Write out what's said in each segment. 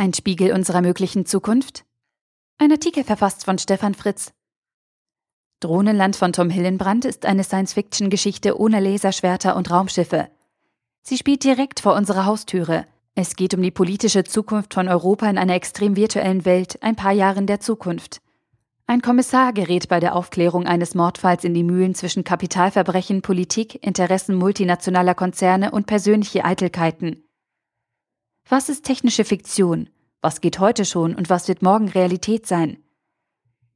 Ein Spiegel unserer möglichen Zukunft? Ein Artikel verfasst von Stefan Fritz. Drohnenland von Tom Hillenbrand ist eine Science-Fiction-Geschichte ohne Laserschwerter und Raumschiffe. Sie spielt direkt vor unserer Haustüre. Es geht um die politische Zukunft von Europa in einer extrem virtuellen Welt, ein paar Jahren der Zukunft. Ein Kommissar gerät bei der Aufklärung eines Mordfalls in die Mühlen zwischen Kapitalverbrechen, Politik, Interessen multinationaler Konzerne und persönliche Eitelkeiten. Was ist technische Fiktion? Was geht heute schon und was wird morgen Realität sein?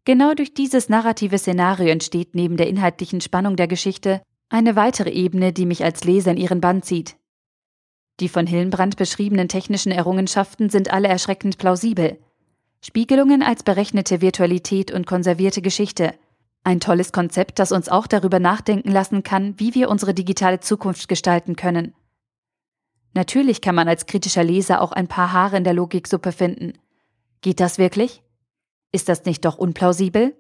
Genau durch dieses narrative Szenario entsteht neben der inhaltlichen Spannung der Geschichte eine weitere Ebene, die mich als Leser in ihren Bann zieht. Die von Hillenbrand beschriebenen technischen Errungenschaften sind alle erschreckend plausibel. Spiegelungen als berechnete Virtualität und konservierte Geschichte. Ein tolles Konzept, das uns auch darüber nachdenken lassen kann, wie wir unsere digitale Zukunft gestalten können. Natürlich kann man als kritischer Leser auch ein paar Haare in der Logiksuppe finden. Geht das wirklich? Ist das nicht doch unplausibel?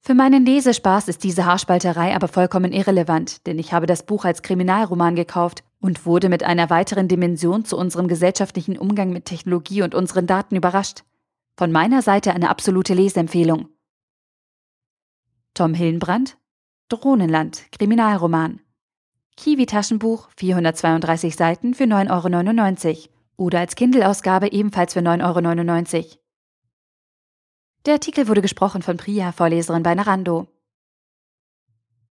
Für meinen Lesespaß ist diese Haarspalterei aber vollkommen irrelevant, denn ich habe das Buch als Kriminalroman gekauft und wurde mit einer weiteren Dimension zu unserem gesellschaftlichen Umgang mit Technologie und unseren Daten überrascht. Von meiner Seite eine absolute Lesempfehlung. Tom Hillenbrand Drohnenland, Kriminalroman. Kiwi-Taschenbuch, 432 Seiten für 9,99 Euro. Oder als Kindle-Ausgabe ebenfalls für 9,99 Euro. Der Artikel wurde gesprochen von Priya, Vorleserin bei Narando.